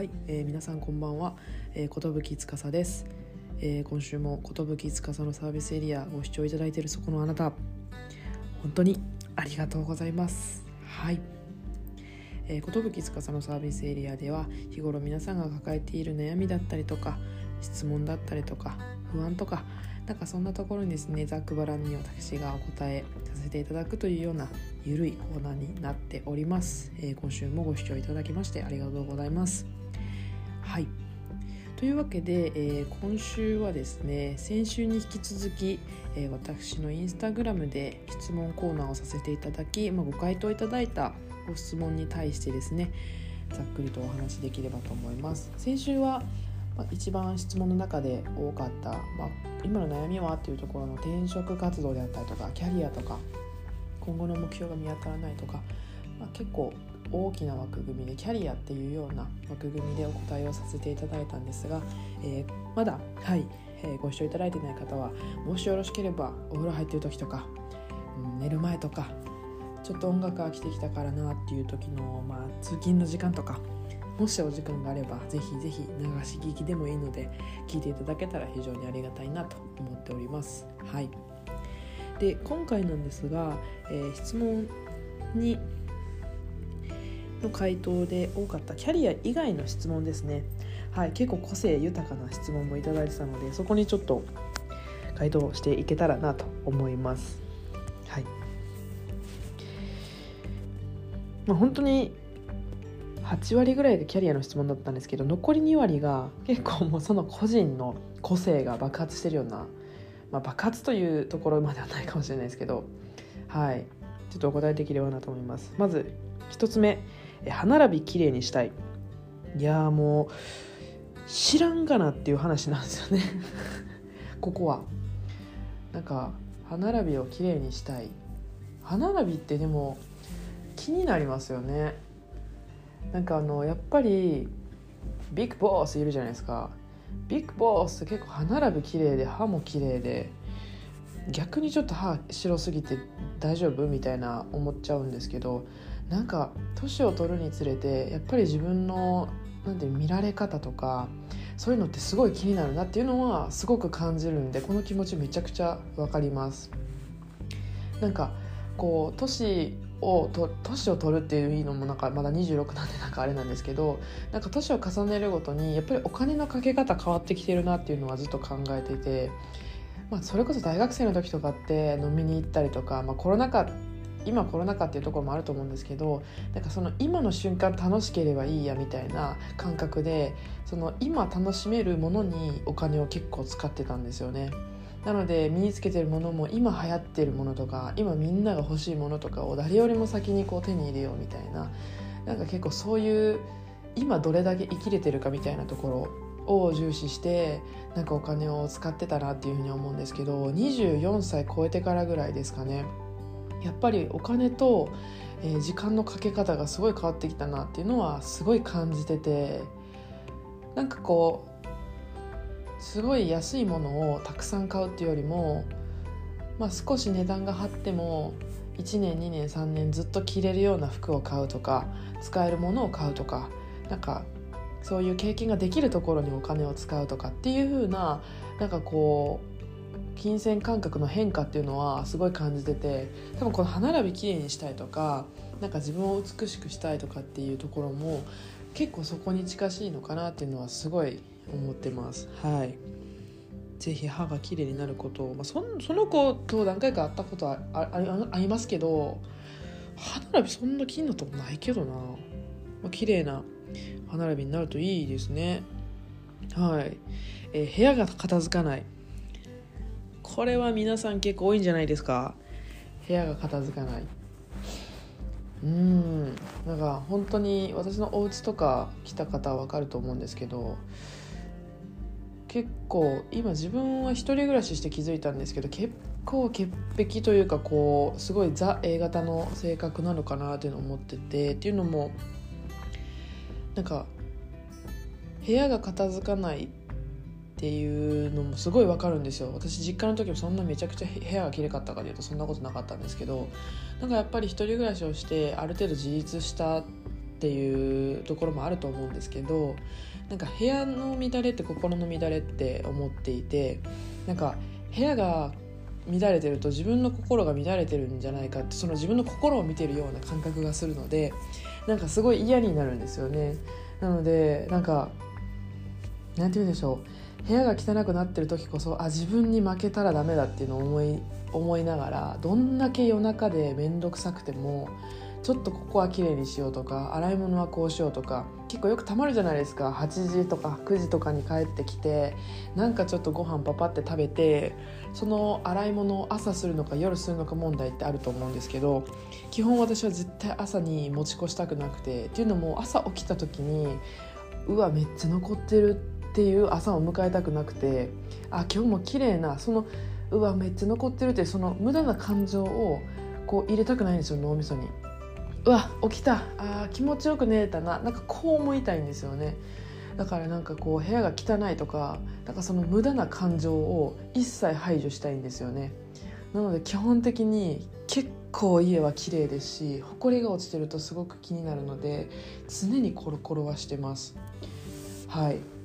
はい、えー、皆さんこんばんは、えー、ことぶきつかさです、えー、今週もことぶきつかさのサービスエリアご視聴いただいているそこのあなた本当にありがとうございます。はい。えー、ことぶきつかさのサービスエリアでは日頃皆さんが抱えている悩みだったりとか質問だったりとか不安とかなんかそんなところにですねざっくばらんに私がお答えさせていただくというようなゆるいコーナーになっております、えー、今週もご視聴いただきましてありがとうございます。はい。というわけで、えー、今週はですね先週に引き続き、えー、私のインスタグラムで質問コーナーをさせていただき、まあ、ご回答いただいたご質問に対してですねざっくりとお話しできればと思います。先週はまあ、一番質問の中で多かった、まあ、今の悩みはっていうところの転職活動であったりとかキャリアとか今後の目標が見当たらないとか、まあ、結構大きな枠組みでキャリアっていうような枠組みでお答えをさせていただいたんですが、えー、まだはい、えー、ご視聴いただいてない方はもしよろしければお風呂入ってる時とか、うん、寝る前とかちょっと音楽飽きてきたからなっていう時の、まあ、通勤の時間とかもしお時間があればぜひぜひ流し聞きでもいいので聞いていただけたら非常にありがたいなと思っております。はい、で今回なんですが、えー、質問にの回答で多かったキャリア以外の質問ですね、はい、結構個性豊かな質問もいただいてたのでそこにちょっと回答していけたらなと思います。はい。まあ、本当に8割ぐらいがキャリアの質問だったんですけど残り2割が結構もうその個人の個性が爆発してるような、まあ、爆発というところまではないかもしれないですけどはい。ちょっとお答えできればなと思います。まず1つ目。歯並びきれいにしたい。いやもう知らんがなっていう話なんですよね。ここは。なんか歯並びをきれいにしたい。歯並びってでも気になりますよね。なんかあのやっぱりビッグボスいるじゃないですか。ビッグボスって結構歯並び綺麗で歯も綺麗で逆にちょっと歯白すぎて大丈夫みたいな思っちゃうんですけどなんか年を取るにつれてやっぱり自分のなんて見られ方とかそういうのってすごい気になるなっていうのはすごく感じるんでこの気持ちめちゃくちゃ分かります。なんかこう年をと年を取るっていうのもなんかまだ26なんでなんかあれなんですけどなんか年を重ねるごとにやっぱりお金のかけ方変わってきてるなっていうのはずっと考えていて、まあ、それこそ大学生の時とかって飲みに行ったりとか、まあ、コロナ禍今コロナ禍っていうところもあると思うんですけどなんかその今の瞬間楽しければいいやみたいな感覚でその今楽しめるものにお金を結構使ってたんですよね。なので身につけてるものも今流行ってるものとか今みんなが欲しいものとかを誰よりも先にこう手に入れようみたいななんか結構そういう今どれだけ生きれてるかみたいなところを重視してなんかお金を使ってたなっていうふうに思うんですけど24歳超えてからぐらいですかねやっぱりお金と、え、時間のかけ方がすごい変わってきたなっていうのはすごい感じててなんかこうすごい安いものをたくさん買うっていうよりも、まあ、少し値段が張っても1年2年3年ずっと着れるような服を買うとか使えるものを買うとかなんかそういう経験ができるところにお金を使うとかっていう風ななんかこう金銭感覚の変化っていうのはすごい感じてて多分この歯並びきれいにしたいとかなんか自分を美しくしたいとかっていうところも結構そこに近しいのかなっていうのはすごい思ってます。はい。ぜひ歯が綺麗になることを、まあ、そその子と何回か会ったことはああありますけど歯並びそんな気になったことないけどな、まあ、綺麗な歯並びになるといいですね。はい、えー、部屋が片付かない。これは皆さん結構多いんじゃないですか。部屋が片付かない。うん。なんか本当に私のお家とか来た方は分かると思うんですけど結構今自分は一人暮らしして気づいたんですけど結構潔癖というかこうすごいザ A 型の性格なのかなっていうのを思っててっていうのもなんか部屋が片付かないっていうのもすごいわかるんですよ。私実家の時もそんなめちゃくちゃ部屋がきれかったかでいうとそんなことなかったんですけどなんかやっぱり一人暮らしをしてある程度自立したっていうところもあると思うんですけどなんか部屋の乱れって心の乱れって思っていてなんか部屋が乱れてると自分の心が乱れてるんじゃないかってその自分の心を見てるような感覚がするのでなんかすごい嫌になるんですよね。なのでなんかなんて言うんでしょう。部屋が汚くなってる時こそあ自分に負けたらダメだっていうのを思い思いながらどんだけ夜中で面倒くさくてもちょっとここは綺麗にしようとか洗い物はこうしようとか結構よくたまるじゃないですか。8時とか9時とかに帰ってきてなんかちょっとご飯パパって食べてその洗い物を朝するのか夜するのか問題ってあると思うんですけど基本私は絶対朝に持ち越したくなくてっていうのも朝起きた時にうわめっちゃ残ってるってっていう朝を迎えたくなくてあ今日も綺麗なそのうわめっちゃ残ってるってその無駄な感情をこう入れたくないんですよ脳みそに。うわ起きた。あ気持ちよく寝れたな。なんかこう思いたいんですよね。だからなんかこう部屋が汚いとかなんかその無駄な感情を一切排除したいんですよね。なので基本的に結構家は綺麗ですし埃が落ちてるとすごく気になるので常にコロコロはしてます。はい。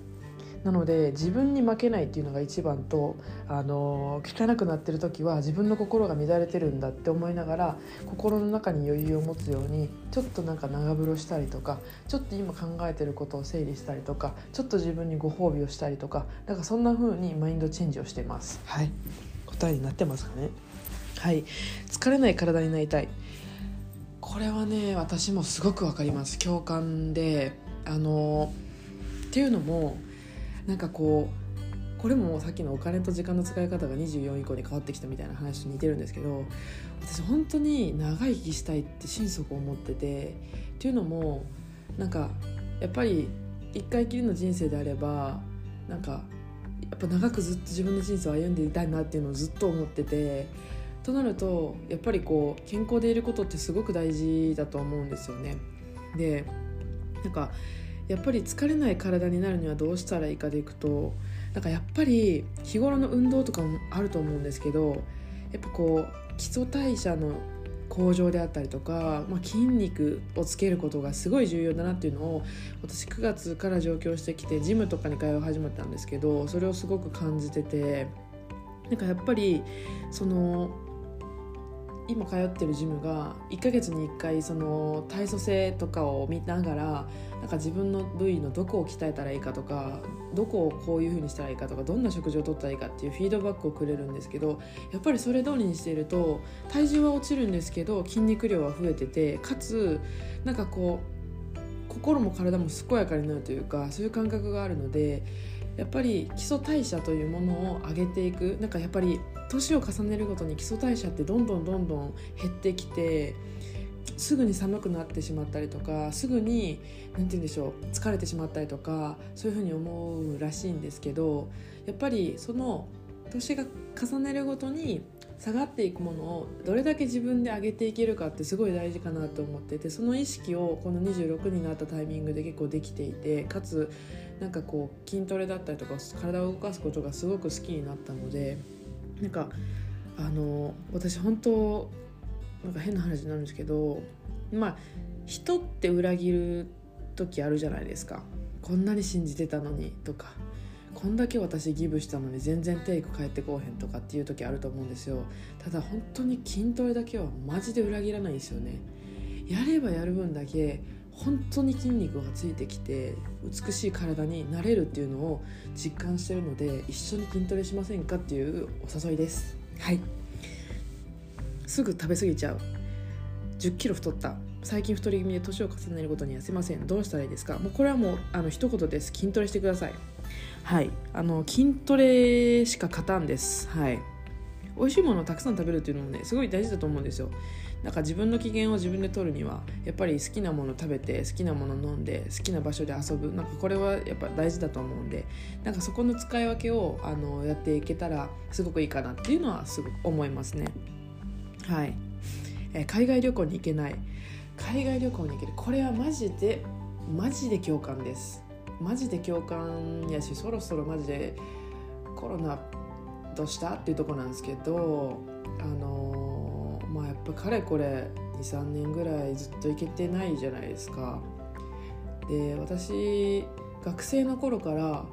なので自分に負けないっていうのが一番とあの汚くなってる時は自分の心が乱れてるんだって思いながら心の中に余裕を持つようにちょっとなんか長風呂したりとかちょっと今考えてることを整理したりとかちょっと自分にご褒美をしたりとかなんかそんな風にマインドチェンジをしてます。はい。答えになってますかね？はい。疲れない体になりたい。これはね私もすごくわかります。共感であのっていうのもなんかこうこれもさっきのお金と時間の使い方が24以降に変わってきたみたいな話と似てるんですけど私本当に長生きしたいって心底思っててっていうのもなんかやっぱり一回きりの人生であればなんかやっぱ長くずっと自分の人生を歩んでいたいなっていうのをずっと思っててとなるとやっぱりこう健康でいることってすごく大事だと思うんですよね。でなんかやっぱり疲れない体になるにはどうしたらいいかでいくとなんかやっぱり日頃の運動とかもあると思うんですけどやっぱこう基礎代謝の向上であったりとか、まあ、筋肉をつけることがすごい重要だなっていうのを私9月から上京してきてジムとかに通い始めたんですけどそれをすごく感じててなんかやっぱりその今通ってるジムが1ヶ月に1回その体組成とかを見ながらなんか自分の部位のどこを鍛えたらいいかとかどこをこういう風にしたらいいかとかどんな食事をとったらいいかっていうフィードバックをくれるんですけどやっぱりそれ通りにしていると体重は落ちるんですけど筋肉量は増えててかつなんかこう心も体も健やかになるというかそういう感覚があるのでやっぱり基礎代謝というものを上げていく。なんかやっぱり年を重ねるごとに基礎代謝ってどんどんどんどん減ってきてすぐに寒くなってしまったりとかすぐに何て言うんでしょう疲れてしまったりとかそういうふうに思うらしいんですけどやっぱりその年が重ねるごとに下がっていくものをどれだけ自分で上げていけるかってすごい大事かなと思っててその意識をこの26になったタイミングで結構できていてかつなんかこう筋トレだったりとか体を動かすことがすごく好きになったのでなんかあの私本当なんか変な話になるんですけどまあ人って裏切る時あるじゃないですか。こんなに信じてたのにとか。こんだけ私ギブしたのに全然テイク返ってこうへんとかっていう時あると思うんですよ。ただ本当に筋トレだけはマジで裏切らないんですよね。やればやる分だけ本当に筋肉がついてきて美しい体になれるっていうのを実感してるので一緒に筋トレしませんかっていうお誘いです。はい。すぐ食べ過ぎちゃう。1 0キロ太った。最近太り気味で年を重ねるごとに痩せません。どうしたらいいですか？もうこれはもうあの一言です。筋トレしてください。はい。あの筋トレしか勝たんです。はい。美味しいものをたくさん食べるっていうのもねすごい大事だと思うんですよ。なんか自分の機嫌を自分で取るにはやっぱり好きなもの食べて好きなもの飲んで好きな場所で遊ぶ。なんかこれはやっぱ大事だと思うんでなんかそこの使い分けをあのやっていけたらすごくいいかなっていうのはすごく思いますね。はい、えー、海外旅行に行けない。海外旅行に行ける。これはマジでマジで共感です。マジで共感やしそろそろマジでコロナどうしたっていうとこなんですけどあのまあやっぱかれこれ23年ぐらいずっと行けてないじゃないですか。で私学生の頃から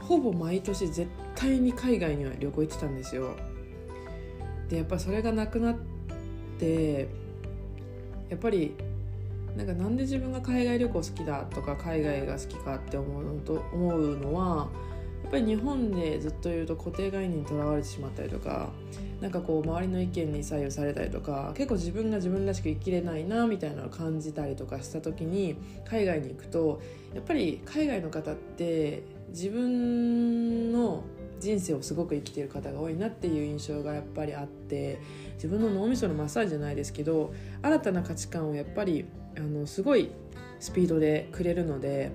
ほぼ毎年絶対に海外には旅行行ってたんですよ。でやっぱそれがなくなってやっぱりなんかなんで自分が海外旅行好きだとか海外が好きかって思うと思うのはやっぱり日本でずっといると固定概念にとらわれてしまったりとかなんかこう周りの意見に左右されたりとか結構自分が自分らしく生きれないなみたいなのを感じたりとかした時に海外に行くとやっぱり海外の方って自分の人生をすごく生きてる方が多いなっていう印象がやっぱりあって自分の脳みそのマッサージじゃないですけど新たな価値観をやっぱりあのすごいスピードでくれるので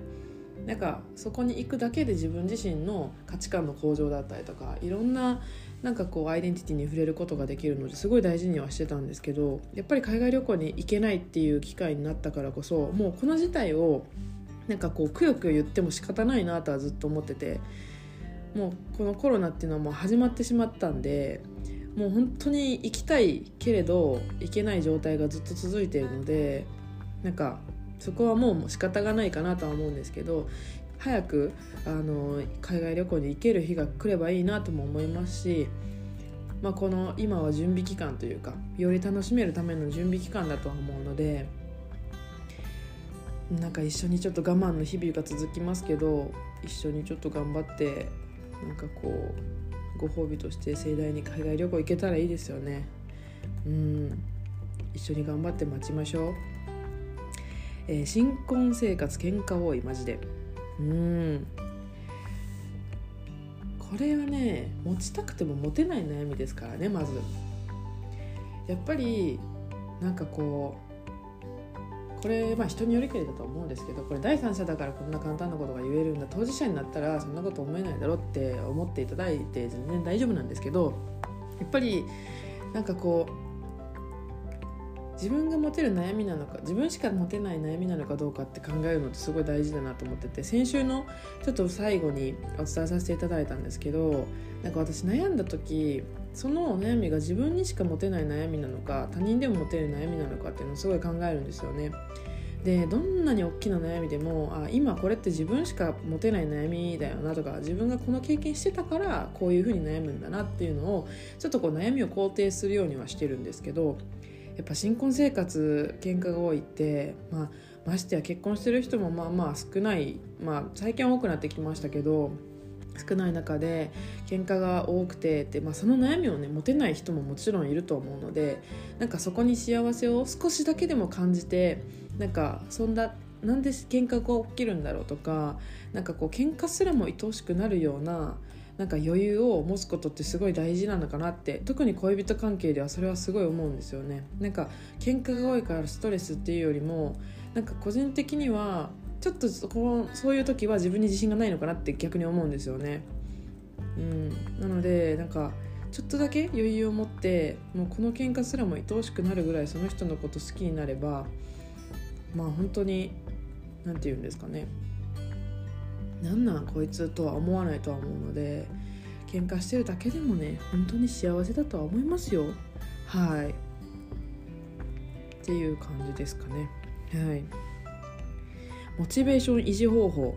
なんかそこに行くだけで自分自身の価値観の向上だったりとかいろんななんかこうアイデンティティに触れることができるのですごい大事にはしてたんですけどやっぱり海外旅行に行けないっていう機会になったからこそもうこの事態をなんかこうくよくよ言っても仕方ないなとはずっと思っててもうこのコロナっていうのはもう始まってしまったんでもう本当に行きたいけれど行けない状態がずっと続いているのでなんかそこはもう仕方がないかなとは思うんですけど早くあの海外旅行に行ける日が来ればいいなとも思いますし、まあ、この今は準備期間というかより楽しめるための準備期間だとは思うのでなんか一緒にちょっと我慢の日々が続きますけど一緒にちょっと頑張ってなんかこうご褒美として盛大に海外旅行行けたらいいですよね。うん。一緒に頑張って待ちましょう、えー、新婚生活喧嘩多いマジで。うん。これはね持ちたくても持てない悩みですからねまず。やっぱりなんかこうこれまあ人によりけりだと思うんですけどこれ第三者だからこんな簡単なことが言えるんだ当事者になったらそんなこと思えないだろって思っていただいて全然大丈夫なんですけどやっぱりなんかこう自分が持てる悩みなのか自分しか持てない悩みなのかどうかって考えるのってすごい大事だなと思ってて先週のちょっと最後にお伝えさせていただいたんですけどなんか私悩んだ時その悩みが自分にしか持てない悩みなのか他人でも持てる悩みなのかっていうのをすごい考えるんですよね。でどんなに大きな悩みでもあ今これって自分しか持てない悩みだよなとか自分がこの経験してたからこういうふうに悩むんだなっていうのをちょっとこう悩みを肯定するようにはしてるんですけどやっぱ新婚生活喧嘩が多いって、まあ、ましてや結婚してる人もまあまあ少ない、まあ、最近は多くなってきましたけど少ない中で喧嘩が多くてで、まあ、その悩みをね持てない人ももちろんいると思うのでなんかそこに幸せを少しだけでも感じてなんかそんななんで喧嘩が起きるんだろうとかなんかこう喧嘩すらも愛おしくなるようななんか余裕を持つことってすごい大事なのかなって特に恋人関係ではそれはすごい思うんですよね。なんか喧嘩が多いからストレスっていうよりもなんか個人的にはちょっとこうそういう時は自分に自信がないのかなって逆に思うんですよね。うん。なのでなんかちょっとだけ余裕を持ってもうこの喧嘩すらも愛おしくなるぐらいその人のこと好きになればまあ本当に何て言うんですかね。なんなんこいつとは思わないとは思うので喧嘩してるだけでもね本当に幸せだとは思いますよ。はい。っていう感じですかね。はい。モチベーション維持方法。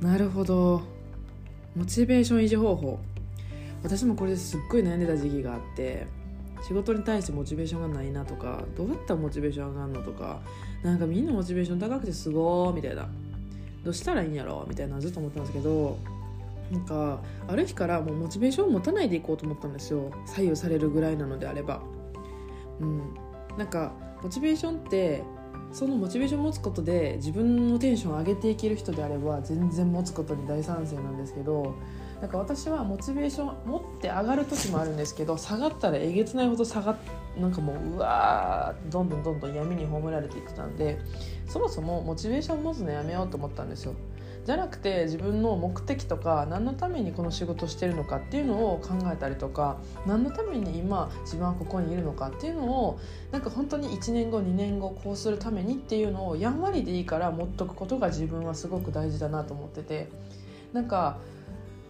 なるほど。モチベーション維持方法。私もこれですっごい悩んでた時期があって仕事に対してモチベーションがないなとかどうやったらモチベーション上がるのとかなんかみんなモチベーション高くてすごーみたいな。どうしたらいいんやろみたいなずっと思ったんですけどなんかある日からもうモチベーションを持たないでいこうと思ったんですよ。左右されるぐらいなのであれば。うん。なんかモチベーションってそのモチベーションを持つことで自分のテンションを上げていける人であれば全然持つことに大賛成なんですけどなんか私はモチベーション持って上がる時もあるんですけど下がったらえげつないほど下がなんかもううわーどんどんどんどん闇に葬られていってたんでそもそもモチベーション持つのやめようと思ったんですよ。じゃなくて自分の目的とか何のためにこの仕事してるのかっていうのを考えたりとか何のために今自分はここにいるのかっていうのをなんか本当に1年後2年後こうするためにっていうのをやんわりでいいから持っとくことが自分はすごく大事だなと思っててなんか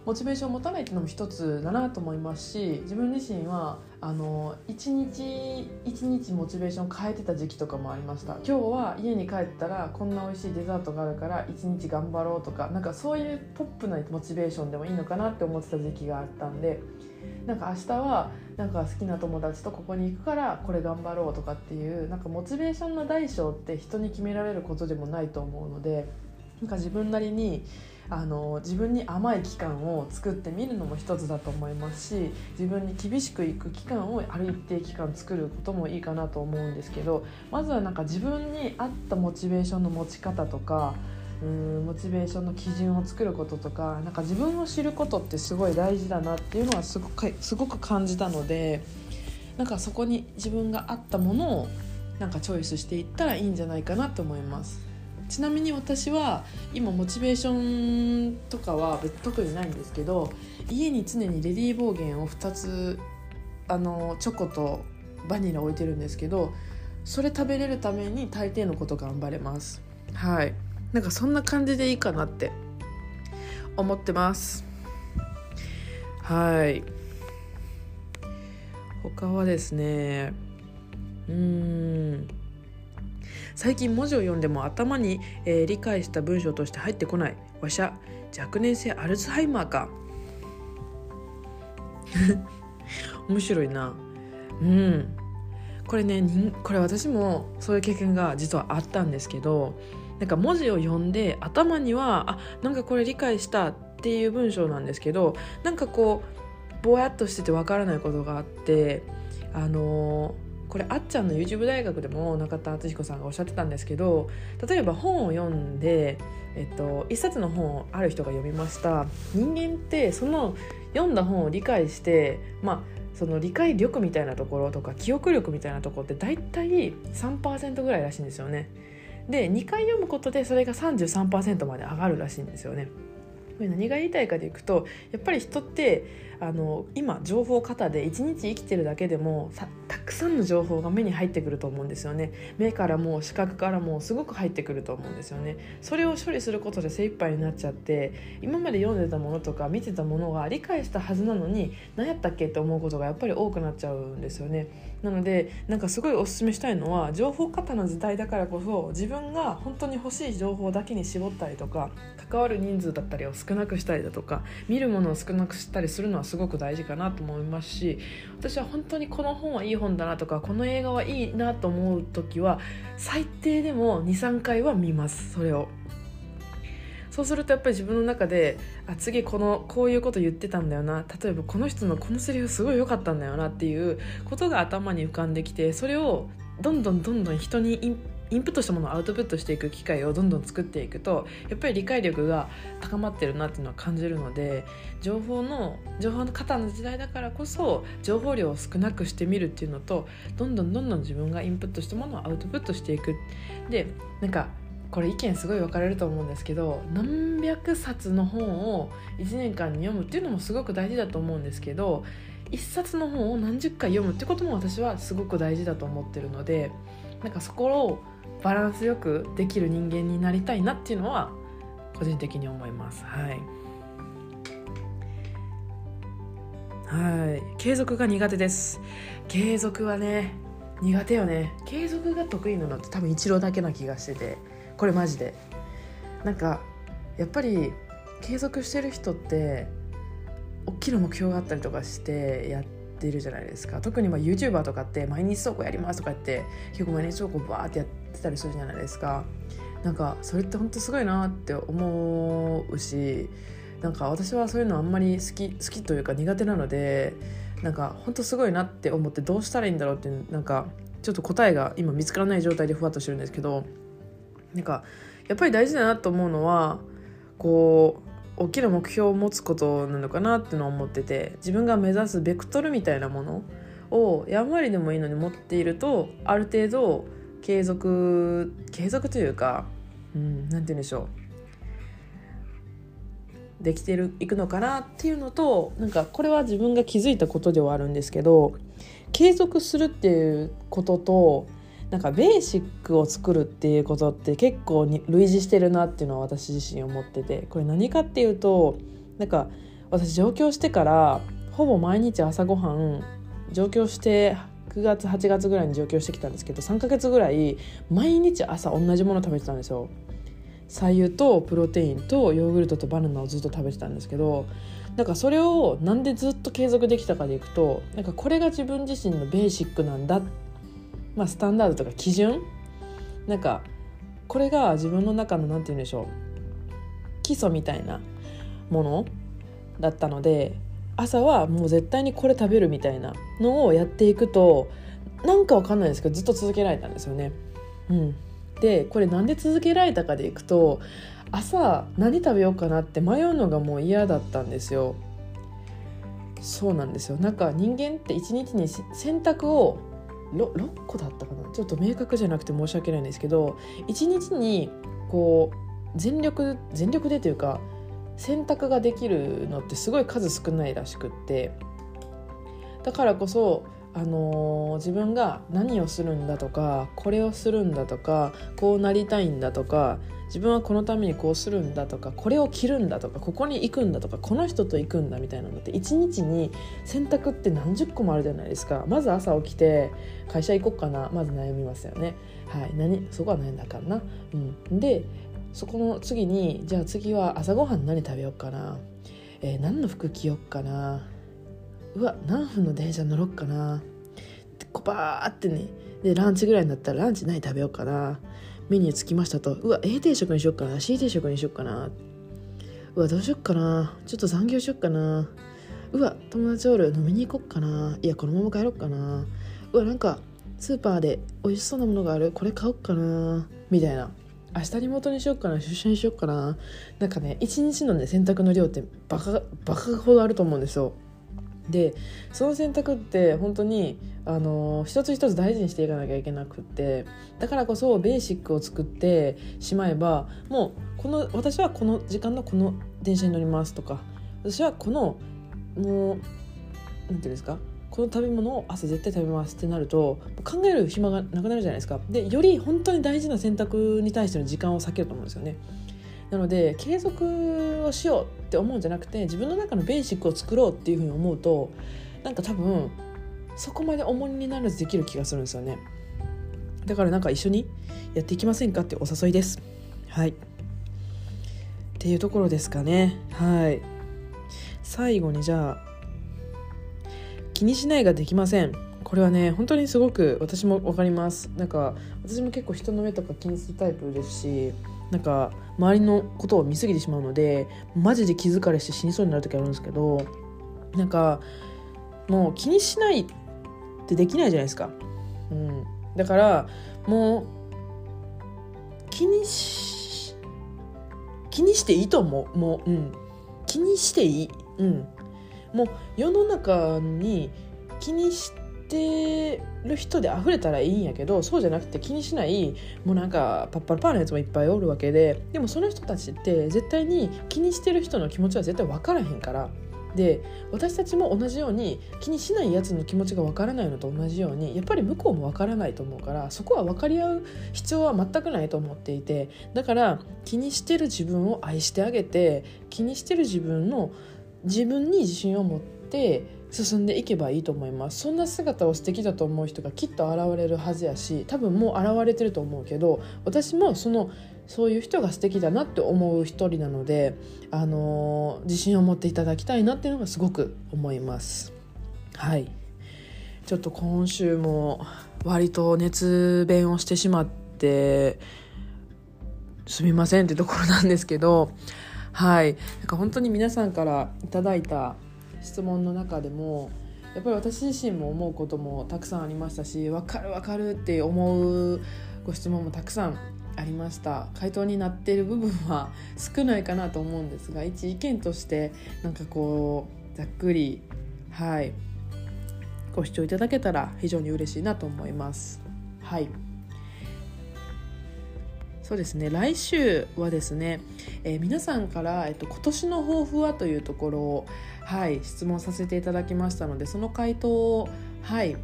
モチベーションを持たないっていうのも一つだなと思いますし自分自身はあの一日一日モチベーション変えてた時期とかもありました。今日は家に帰ったらこんな美味しいデザートがあるから一日頑張ろうとかなんかそういうポップなモチベーションでもいいのかなって思ってた時期があったんでなんか明日はなんか好きな友達とここに行くからこれ頑張ろうとかっていうなんかモチベーションの大小って人に決められることでもないと思うのでなんか自分なりにあの自分に甘い期間を作ってみるのも一つだと思いますし自分に厳しくいく期間をある一定期間作ることもいいかなと思うんですけどまずはなんか自分に合ったモチベーションの持ち方とかうんモチベーションの基準を作ることとかなんか自分を知ることってすごい大事だなっていうのはすごくすごく感じたのでなんかそこに自分が合ったものをなんかチョイスしていったらいいんじゃないかなと思います。ちなみに私は今モチベーションとかは特にないんですけど家に常にレディーボーゲンを2つあのチョコとバニラ置いてるんですけどそれ食べれるために大抵のこと頑張れます。はい。なんかそんな感じでいいかなって思ってます。はい。他はですねうん。最近文字を読んでも頭に、えー、理解した文章として入ってこない。わしゃ若年性アルツハイマーか。面白いな。うん。これねこれ私もそういう経験が実はあったんですけどなんか文字を読んで頭にはあなんかこれ理解したっていう文章なんですけどなんかこうぼやっとしててわからないことがあってあのーこれあっちゃんの YouTube 大学でも中田敦彦さんがおっしゃってたんですけど例えば本を読んで、えっと、一冊の本をある人が読みました人間ってその読んだ本を理解してまあその理解力みたいなところとか記憶力みたいなところって大体3%ぐらいらしいんですよね。で2回読むことでそれが33%まで上がるらしいんですよね。これ何が言いたいかでいくとやっぱり人ってあの今情報過多で一日生きてるだけでもたくさんの情報が目に入ってくると思うんですよね。目からも視覚からもすごく入ってくると思うんですよね。それを処理することで精一杯になっちゃって今まで読んでたものとか見てたものが理解したはずなのに何やったっけって思うことがやっぱり多くなっちゃうんですよね。なのでなんかすごいおすすめしたいのは情報過多の時代だからこそ自分が本当に欲しい情報だけに絞ったりとか関わる人数だったりを少なくしたりだとか見るものを少なくしたりするのはすごく大事かなと思いますし私は本当にこの本はいい本だなとかこの映画はいいなと思う時は最低でも23回は見ますそれを。そうするとやっぱり自分の中であ次このこういうこと言ってたんだよな。例えばこの人のこのセリフすごい良かったんだよなっていうことが頭に浮かんできてそれをどんどんどんどん人にインインプットしたものをアウトプットしていく機会をどんどん作っていくとやっぱり理解力が高まってるなっていうのは感じるので情報の情報の過多の時代だからこそ情報量を少なくしてみるっていうのとどんどんどんどん自分がインプットしたものをアウトプットしていく。でなんかこれ意見すごい分かれると思うんですけど何百冊の本を1年間に読むっていうのもすごく大事だと思うんですけど1冊の本を何十回読むってことも私はすごく大事だと思ってるのでなんかそこをバランスよくできる人間になりたいなっていうのは個人的に思います。はい。はい。継続が苦手です。継続はね苦手よね。継続が得意なのって多分一郎だけな気がしてて。これマジで。なんかやっぱり継続してる人って大きな目標があったりとかしてやってるじゃないですか。特にまあ YouTuber とかって毎日投稿やりますとかって結構毎日投稿バーってやってたりするじゃないですか。なんかそれって本当すごいなって思うしなんか私はそういうのあんまり好き好きというか苦手なのでなんか本当すごいなって思ってどうしたらいいんだろうってなんかちょっと答えが今見つからない状態でふわっとしてるんですけどなんかやっぱり大事だなと思うのはこう大きな目標を持つことなのかなってのは思ってて自分が目指すベクトルみたいなものをやんわりでもいいのに持っているとある程度継続継続というかうん何て言うんでしょう。できてるいくのかなっていうのとなんかこれは自分が気づいたことではあるんですけど継続するっていうこととなんかベーシックを作るっていうことって結構に類似してるなっていうのは私自身思っててこれ何かっていうとなんか私上京してからほぼ毎日朝ごはん上京して9月8月ぐらいに上京してきたんですけど3ヶ月ぐらい毎日朝同じもの食べてたんですよ。白湯とプロテインとヨーグルトとバナナをずっと食べてたんですけどなんかそれをなんでずっと継続できたかでいくとなんかこれが自分自身のベーシックなんだ、まあ、スタンダードとか基準？なんかこれが自分の中の何て言うんでしょう基礎みたいなものだったので朝はもう絶対にこれ食べるみたいなのをやっていくとなんかわかんないですけどずっと続けられたんですよね。うん、でこれなんで続けられたかでいくと朝何食べようかなって迷うのがもう嫌だったんですよ。そうなんですよ。なんか人間って一日に選択を 6, 6個だったかな？ちょっと明確じゃなくて申し訳ないんですけど一日にこう全力全力でというか選択ができるのってすごい数少ないらしくって。だからこそあのー、自分が何をするんだとかこれをするんだとかこうなりたいんだとか自分はこのためにこうするんだとかこれを着るんだとかここに行くんだとかこの人と行くんだみたいなのって一日に選択って何十個もあるじゃないですか。まず朝起きて会社行こうかな。まず悩みますよね。はい。何？そこは悩んだからな、うん、でそこの次にじゃあ次は朝ごはん何食べようかな、えー、何の服着よっかな。うわ何分の電車乗ろっかな。ってこバーってねでランチぐらいになったらランチ何食べようかな。メニューつきましたと。うわ A 定食にしよっかな。C 定食にしよっかな。うわどうしよっかな。ちょっと残業しよっかな。うわ友達おる飲みに行こっかな。いやこのまま帰ろっかな。うわなんかスーパーで美味しそうなものがある。これ買おっかな。みたいな。明日リモートにしよっかな。出社にしよっかな。なんかね一日のね洗濯の量ってバカバカほどあると思うんですよ。でその選択って本当にあの一つ一つ大事にしていかなきゃいけなくってだからこそベーシックを作ってしまえばもうこの私はこの時間のこの電車に乗りますとか私はこのもう何て言うんですかこの食べ物を朝絶対食べますってなると考える暇がなくなるじゃないですか。でより本当に大事な選択に対しての時間を避けると思うんですよね。なので継続をしようって思うんじゃなくて自分の中のベーシックを作ろうっていうふうに思うとなんか多分そこまで重荷にならずできる気がするんですよね。だからなんか一緒にやっていきませんかってお誘いです。はい。っていうところですかね。はい。最後にじゃあ気にしないができません。これはね本当にすごく私も分かります。なんか私も結構人の目とか気にするタイプですしなんか周りのことを見過ぎてしまうのでマジで気疲れして死にそうになる時あるんですけどなんかもう気にしないってできないじゃないですか、うん、だからもう気にし気にしていいと思う。もう、うん、気にしていい、うん、もう世の中に気にしてる人で溢れたらいいんやけどそうじゃなくて気にしないもうなんかパッパラパーのやつもいっぱいおるわけででもその人たちって絶対に気にしてる人の気持ちは絶対分からへんから。で私たちも同じように気にしないやつの気持ちが分からないのと同じようにやっぱり向こうも分からないと思うからそこは分かり合う必要は全くないと思っていてだから気にしてる自分を愛してあげて気にしてる自分の自分に自信を持って進んでいけばいいと思います。そんな姿を素敵だと思う人がきっと現れるはずやし多分もう現れてると思うけど私もそのそういう人が素敵だなって思う一人なので、あのー、自信を持っていただきたいなっていうのがすごく思います。はい。ちょっと今週も割と熱弁をしてしまってすみませんってところなんですけどはい。なんか本当に皆さんからいただいた質問の中でもやっぱり私自身も思うこともたくさんありましたし分かる分かるって思うご質問もたくさんありました。回答になっている部分は少ないかなと思うんですが一意見としてなんかこうざっくりはいご視聴いただけたら非常に嬉しいなと思います。はい。そうですね来週はですね、えー、皆さんから、えっと、今年の抱負はというところを、はい、質問させていただきましたのでその回答を、はい、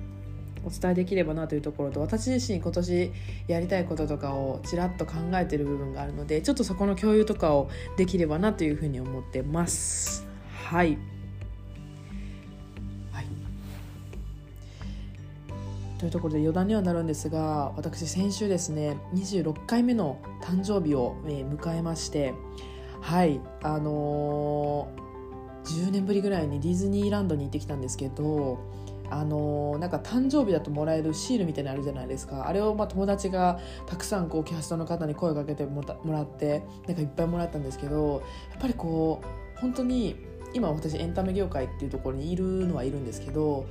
お伝えできればなというところと私自身今年やりたいこととかをちらっと考えてる部分があるのでちょっとそこの共有とかをできればなというふうに思ってます。はいはいというところで余談にはなるんですが私先週ですね26回目の誕生日を、迎えましてはいあのー10年ぶりぐらいにディズニーランドに行ってきたんですけどあのーなんか誕生日だともらえるシールみたいなのあるじゃないですか。あれをまあ友達がたくさんこうキャストの方に声をかけてもらもらってなんかいっぱいもらったんですけどやっぱりこう本当に今私エンタメ業界っていうところにいるのはいるんですけど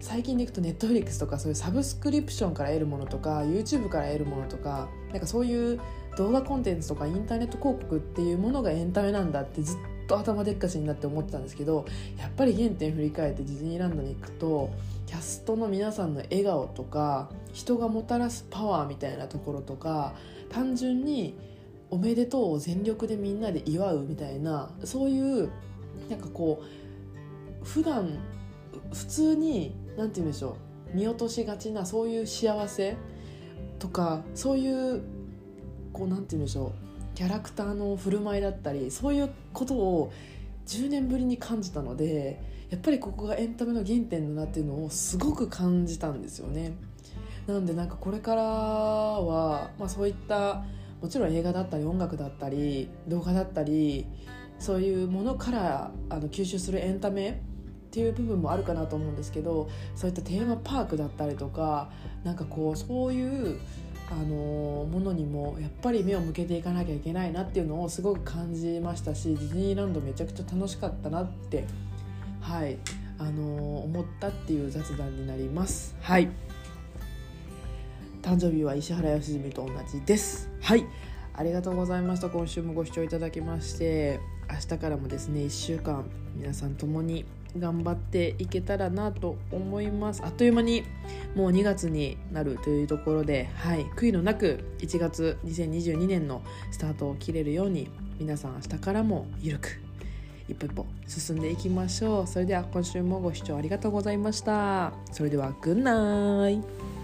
最近でいくとネットフリックスとかそういうサブスクリプションから得るものとか YouTube から得るものとかなんかそういう動画コンテンツとかインターネット広告っていうものがエンタメなんだってずっと頭でっかちになって思ってたんですけどやっぱり原点振り返ってディズニーランドに行くとキャストの皆さんの笑顔とか人がもたらすパワーみたいなところとか単純におめでとうを全力でみんなで祝うみたいなそういうなんかこう普段普通に何て言うんでしょう見落としがちなそういう幸せとかそういうこう何て言うんでしょうキャラクターの振る舞いだったりそういうことを10年ぶりに感じたのでやっぱりここがエンタメの原点だなっていうのをすごく感じたんですよね。なんでなんかこれからは、まあ、そういったもちろん映画だったり音楽だったり動画だったりそういうものからあの吸収するエンタメっていう部分もあるかなと思うんですけどそういったテーマパークだったりとかなんかこうそういうあのものにもやっぱり目を向けていかなきゃいけないなっていうのをすごく感じましたしディズニーランドめちゃくちゃ楽しかったなってはいあの思ったっていう雑談になります。はい。誕生日は石原良純と同じです。はい。ありがとうございました。今週もご視聴いただきまして明日からもですね1週間皆さんともに頑張っていけたらなと思います。あっという間にもう2月になるというところで、はい、悔いのなく1月2022年のスタートを切れるように皆さん明日からも緩く一歩一歩進んでいきましょう。それでは今週もご視聴ありがとうございました。それではグッナイ。